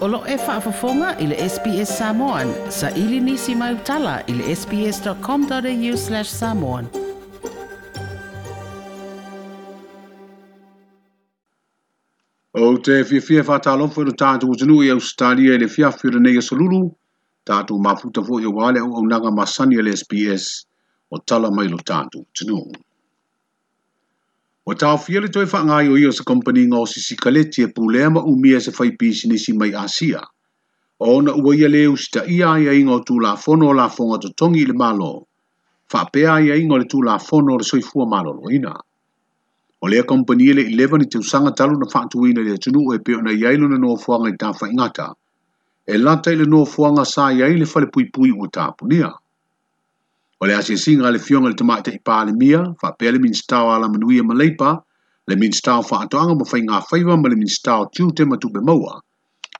Olo e whaafafonga i le SBS Samoan. Sa ili nisi mai utala i le sbs.com.au slash samoan. O te whiawhia whātālofo no tātou tunu i Australia i fia fia nei e solulu, tātou mafuta fo i wale o au naga masani le SBS o tala mai lo tātou tunu. O tau fiele toi wha ngai o ios company ngā o sisi kaleti e pūlea ma umia se whai pisi nisi mai asia. O na ua ia leu sita ia ia ingo tū la fono la fonga to tongi le malo. Wha pea ia ingo le tū la fono le soifua malo lo ina. O lea company e ele 11 i te usanga talu na whaatu ina le tunu o e peo na iailu na noa fuanga i tāwha ingata. E lata i le noa fuanga sa iaile whale pui pui o tāpunia. O le asinasiga le fioga i le tamaʻi taʻipalemia faapea le minista o alamanuia ma leipa le minista o faatoʻaga ma faigafaiva ma le minista tiu tiute ma tupe maua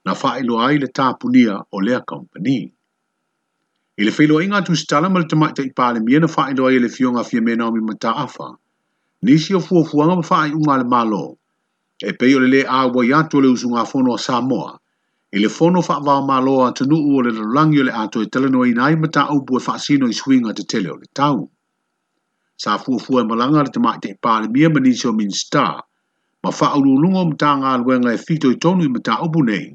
na faailoa ai le tapunia o lea kompani i le feiloaʻiga atusitala ma le tamaʻi mia, na faailoa ai le fioga afia me naomi mataafa nisi o fuafuaga ma faaiʻuga a le malo e pei o le lē a auai atu o le usugafono o samoa e le fono faavao malo atunuu o le lalolagi o le a toe talanoa ina ai mataupu e faasino i suiga te tele o le tau sa fuafua e malaga le tamaʻi te palemia ma nisi o minstar ma faaulūluga o matagaluega e fitoitonu i mataupu nei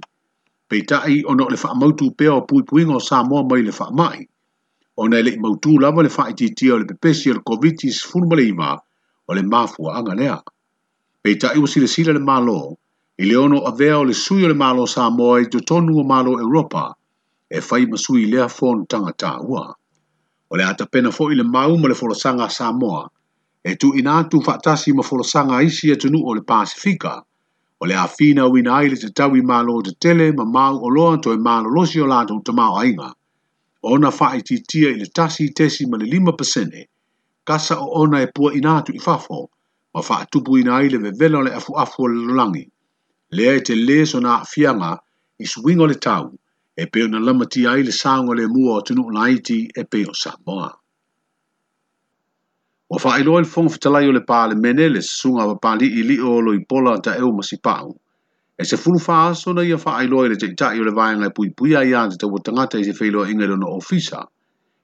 peitaʻi ona o le faamautū pea o puing o samoa mai le faamaʻi ona e leʻi mautū lava le faaitiitia o le pepesi o le covid-19 o le anga lea peitaʻi ua silasila le malo i le ono avea o le sui o le malo sa moa i te tonu o malo Europa e fai masui i lea fōn tanga tā ua. O le ata pena fōi le mau ma le forosanga sa moa e tu ina tu whaktasi ma forosanga isi e tunu o le Pasifika o le awhina o ina aile te tawi malo o te tele ma mau o loa to e malo losi o lato o te mau ainga. O ona whae titia i le tasi tesi ma le lima pasene kasa o ona e pua ina tu i fafo ma wha atupu ina aile ve velo le afu afu o le lulangi lea e te le so na fianga i swing o le tau e peo na lamati ai le saunga le mua o tunu na iti e peo Samoa. Wa wha iloa le fong fitalai o le pāle mene le sunga wa pāli i li o lo i pola ta eo masi pāu. E se fulu wha aso na ia wha iloa le teitai o le vāenga i pui pui a ia te tawa tangata i se whailoa ingero na ofisa.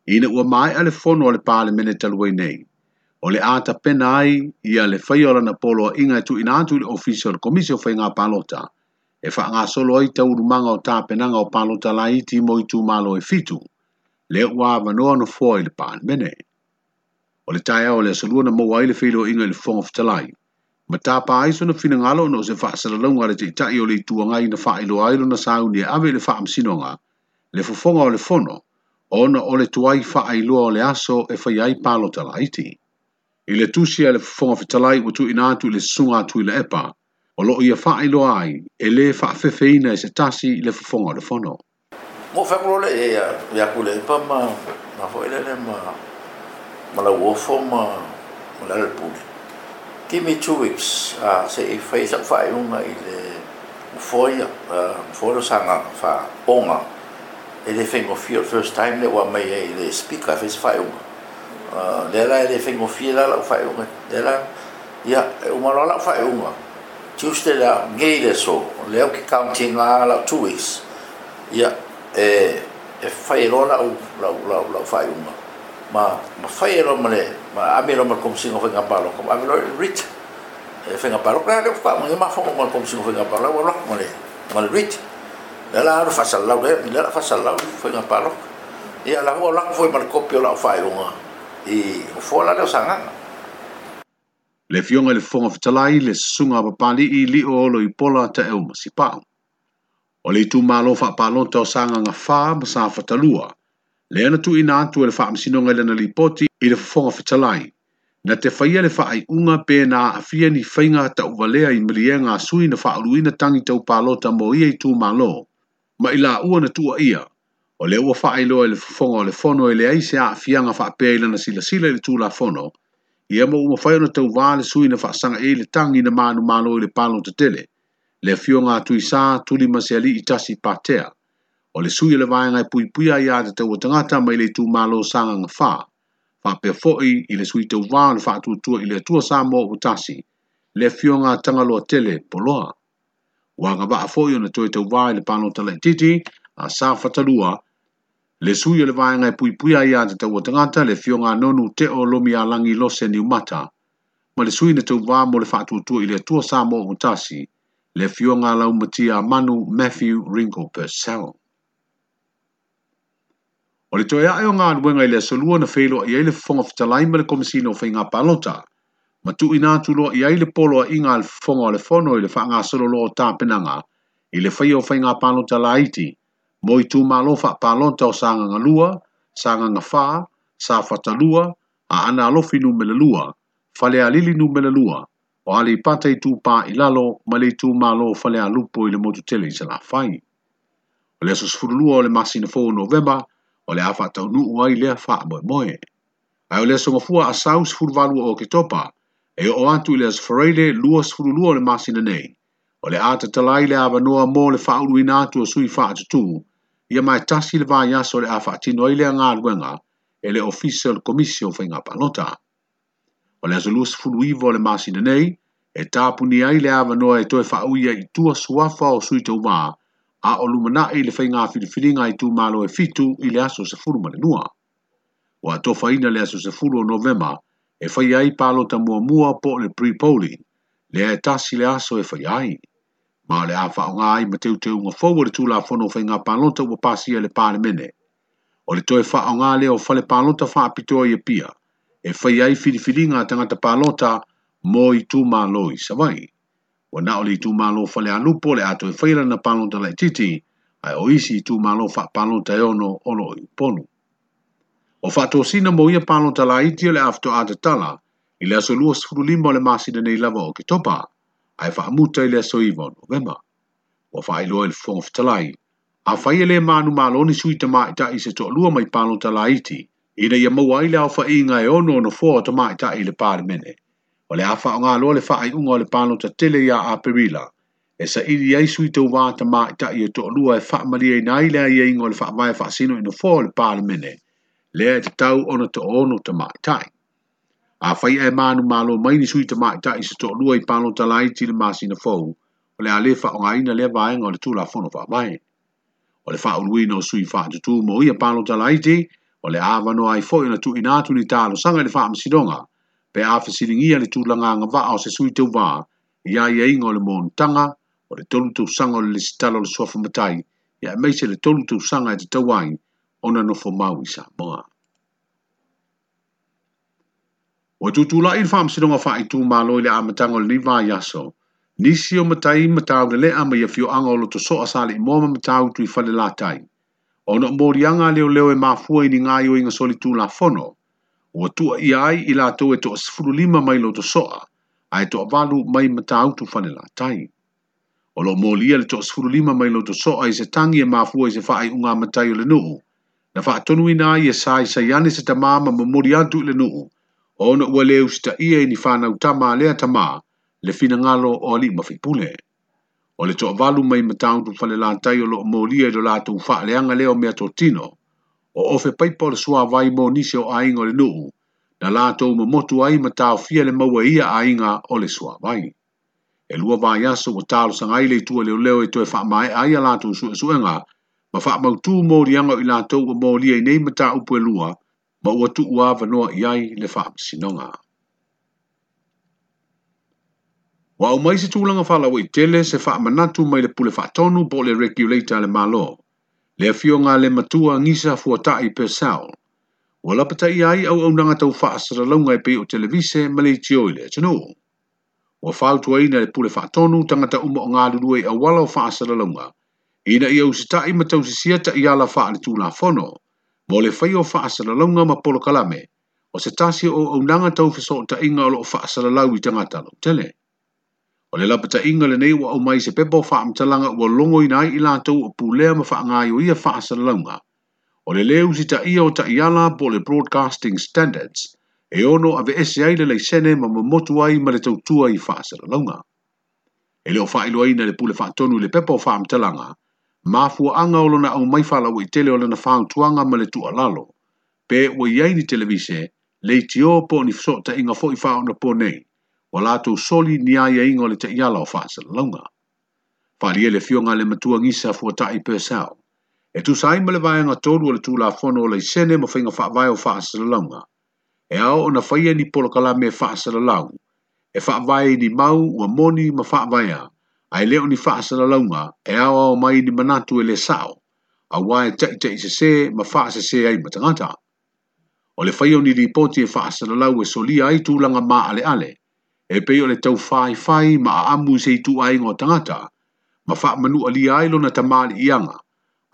Ine ua mai ale fono o le pāle mene talua i nei o le ata pena ai ia le fai ora na polo inga tu ina atu le official commission fai ngā palota. E wha ngā solo ai tau rumanga o tā penanga o palota la iti mo i tū malo e fitu. Le ua vanoa no fua i le pān mene. O le tai au le asalua na mowa i le whilo inga i le fong of talai. Ma tā pā aiso na fina ngalo no se wha sara launga le te itai o le tua ngai na wha ilo ailo na sāu ni awe le wha amsinonga. Le fufonga o le fono. Ona o le tuai wha ailoa o le aso e whaiai palota la iti. I le tusi a le fofonga fetalai o tu ina atu i le susunga atu i le epa, o loo ia wha ai, e le wha fefeina i se tasi i le fofonga o le fono. Mo whakuro le e a, ia e le epa ma, ma whaelele ma, ma la wofo ma, ma la lepune. kimi me two weeks, se e whai sa i le ufoia, ufoia sanga wha onga, e le whaingofia first time le ua mai e le speaker, e whai sa wha iunga. Ah, lela e le fengo fie la la ufa e unga. Lela, ia, umaro la ufa e unga. Tuesday la, ngei le so, leo ki kaunti ngā la two weeks. Ia, e, e fai ero la ufa e unga. La ufa e unga. Ma, ma fai ero mane, ma ami ero mane kom singo fenga palo. Ma ami ero rit. E fenga palo. Kaya leo kwa, ma ima fongo mane kom singo fenga palo. Wala, mane, mane rit. Lela aru fasa lau, lela fasa lau, fenga palo. Ia, la ua lak fwe mane kopio la ufa e unga. Ia, e o fola le sanga le fiong le fonga fitalai le sunga papali i li o lo i pola ta e umasi O le tu malo fa palon o sanga nga fa ma sa fatalua. Le ana tu ina tu e le fa amsino nga le na li poti i le fonga fitalai. Na te faia le fa ai unga pe na a fia ni feinga ta uvalea i milie ngā sui na fa aluina tangi tau palota ta mo ia i tu malo. Ma ila ua na tua ia o le ua faailo i le fofoga o le fono i e leai se a'afiaga fa'apea i lana silasila i le tulafono ia ma ua mafai ona tauvā le sui na fa'asaga'i e i le tagi na manumālo i le palo tetele le afioga atu isā tuli ma se ali'i tasi patea o le sui o le vaega e puipuia iā tataua tagata mai le itumālo sagagafā fa'apea fo'i i le sui tauvā o le fa'atuatua i le atua sa mo ua tasi le afioga tagaloa tele poloa ua agava'a fo'i ona toe tauvā i le palo talaʻitiiti a sa fatalua le sui o le vaenga e pui pui ai a te tau o le fio ngā nonu te o lomi a langi lose ni umata, ma le sui na tau vā mo le whātua i le tua sā mō o tasi, le fio ngā lau mati a manu Matthew Ringo Purcell. O le toi ae o ngā nuenga i le solua na whelo i ai le fonga fitalai ma le komisino o whainga palota, ma tu i nātulo i ai le polo a inga le fonga o le fono i le whaanga solo lo o tāpenanga, i le whai o whainga palota la iti, mo i tū mālo wha pālonta o sānga ngā lua, sānga ngā whā, sā whata lua, a ana alofi nū mele lua, whale a lili nū mele lua, o ali pata i tū pā i lalo, ma le i tū mālo o whale a lupo i le motu tele i sala whai. O le aso sifuru lua o le masi na 4 novemba, o le awha tau nū ua i lea wha moe moe. Ai o le aso ngofua a sau sifuru valua o ke topa, e o atu i le aso whareide lua sifuru lua o le masi na nei. O le ata talai le awa noa mō le whaulu ina atu o sui whaatutu, ia mai tasi le vaia so le afa tino ile nga luenga e official commission fo inga panota. O le azulu se fulu ivo le masina nei, e tapu ai le ava noa e toe faa i tua suafa o sui tau maa, a olumana lumana i le whainga filifilinga i tū malo e fitu i le aso se furu malenua. O ato whaina le aso se furu o novema, e whai ai palo ta mua mua po le pre-polling, le e tasi le aso e whai ai ma le a fa nga i mateu te unga fowere tu la fono fa inga palonta wa pasi e le pale mene. O le toe fa o nga le o le palonta fa apito i e pia, e fa iai filifili nga tangata palonta mo i tu ma lo i savai. Wa na o le tu ma lo fa le anupo le ato e faira na palonta le titi, ai o isi tu ma lo fa palonta e ono o lo i ponu. O fa to sina mo i e palonta la iti le afto atatala, i le aso lua sifurulimbo le masina nei lava o ki topa, ai fa muta ile so ivo november o fa ilo il fourth talai a fa ile e manu maloni sui tama ita ise to lua mai palo talaiti ina ye mo waile au fa i e ono no fo to mai ta ile parmene o le afa nga lo le fa ai ungo le palo ta tele ya aprila e sa ili ai sui tau wā ta mā i tai e tō lua e wha mali e nai lea i e ingo le wha mai e wha sino i no fō le pāle mene, lea te tau ona te ono ta mā tai. A fai e manu malo mai ni sui tamai ta i se to lua i palo talai ti le masina fau, o le a le wha o ngaina le vaenga o le tula fono mai. O le wha ului no sui wha tutu mo i a palo talai ti, o le no ai fo ina tu inatu ni talo sanga le wha amsidonga, pe a ia le tūlanga nga va o se sui va, wā, ia ia inga o le tanga, o le tolu tu sanga o le sitalo le suafu matai, ia meise le tolu tu sanga e te tau ona no fo mau i sa moa. O tu tu la il fam si nonga fai tu ma loile a matango ni va yaso. Nisi o matai matau le lea ma yafio anga o loto so asali moma matau tu i fale la tai. O no mori anga leo leo e mafua ini ngai o inga soli tu la fono. O tu a iai ila to e to asfuru lima mai loto soa, a e to avalu mai matau tu fale la tai. O lo mori ia le to asfuru lima mai loto soa i se tangi e mafua i se fai unga matai o le nuhu. Na fai tonu ina i e sai sa yane se tamama mamori antu i le nuhu. Ono ua leu sta ia i ni whanau tama lea tama le fina ngalo o ali mawhipule. O le toa valu mai matau tu fale lantai o loo mōlia i lo le whaaleanga leo mea totino o ofe paipa o le sua vai mō nisi o ainga o le nuu, na latou ma motu ai matau fia le maua ia ainga o le sua vai. E lua vai aso o tālo sangai le itua leo leo e toe wha mai ai a lātou suenga, ma wha mautu rianga i lātou o mōlia i nei matau upo e lua, ma ua tuu ava noa iai le faapasinoga. Wa au mai se tūlanga whala wei tele se wha manatu mai le pule wha tonu bo le regulator le malo. Le fio ngā le matua ngisa fuatai per sao. Wa lapata i ai au au nanga tau wha asara launga pe o televise ma le iti oile, tano. Wa whaltu ai na le pule wha tonu tangata umo o ngā lului a wala o wha asara launga. Ina i au sitai matau si siata i ala wha ale tūlā fono mo le fai o faasalalauga ma polo kalame o se tasi o aunaga tau fesootaʻiga o ta o loo lau i tagata talo, tele o le lapataʻiga lenei au mai se pepa o faamatalaga ua logo ina ai i latou o pulea ma faagaioia faasalalauga o le lē usitaʻia o taʻiala po le broadcasting standards e ono avee'ese ai le laisene ma mamotu ai ma le tautua i faasalalauga e leo faailoaina le pule faatonu i le pepa o faamatalaga mafua anga o lona au maifala o i tele o lona whaantuanga ma tu alalo, pe o iai ni televise, le i tio po ni fso ta inga fo i wha ona po nei, wa lato soli ni aia ingo le te iala o wha longa. Whari e le fionga le matua ngisa fua ta i pēsau, e tu sa ima le vaianga tolu o le tu la fono o i sene ma whainga wha vai o wha longa, e au ona whaia ni polo kalame e wha asala lau, e fa vai ni mau ua moni ma wha vaianga ai leo ni faasa la launga e awa o mai ni manatu e le sao, a wae tei tei se se ma faasa se ai matangata. O le faio ni ripoti e faasa la lau e solia ai tūlanga ma ale ale, e pei o le tau fai fai ma a amu se i tū ai ngō tangata, ma faa manu ali ailo na tamali ianga,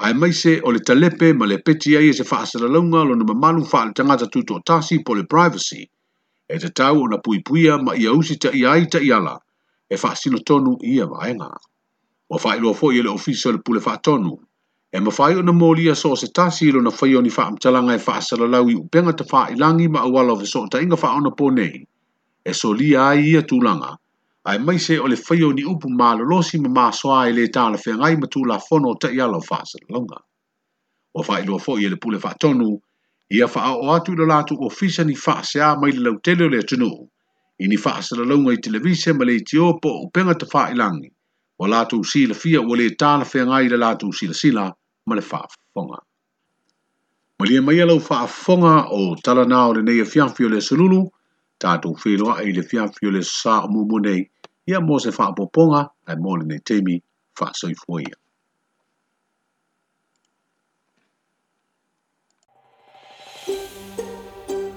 ai mai se o le talepe ma le peti ai e se faasa la launga lo na mamalu faa le tangata tūtō tasi po le privacy, e te tau o na pui puia ma ia usi ta ai ta iala, ala, e fa sino tonu ia vaenga. Wa fa ilo fo yele official pule fa tonu. E ma fai ona moli ia so se tasi ilo na fai oni fa amtalanga e fa lawi u upenga ta fa ilangi ma awala ove so ta inga fa ona po E so li a ia tulanga. Ai mai se ole fai ni upu ma lolosi ma ma soa e le ta la fengai ma tu la fono ta ia lo fa asalalonga. Wa fa ilo fo yele pule fa tonu. Ia fa a o atu ilo latu ofisa ni fa se a mai le lautele le tonu i ni faasalalauga i televise ma le itio po o upega te faailagi ua latou silafia ua lē talafeaga i le latou silasila ma le faafofoga ma lia maia lau faafofoga o talana o lenei afiafi o le asalulu tatou feiloaʻi i le fiafi o le sasā o mumu nei ia mo se faapoopoga ae mo lenei taimi faasoifua ia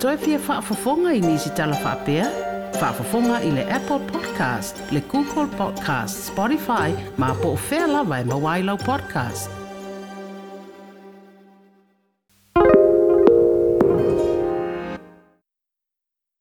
toe fia faafofoga i nisi talafaapea faafofoga i le apple podcast le google podcast spotify ma po o fea lava e mauā i lau podcast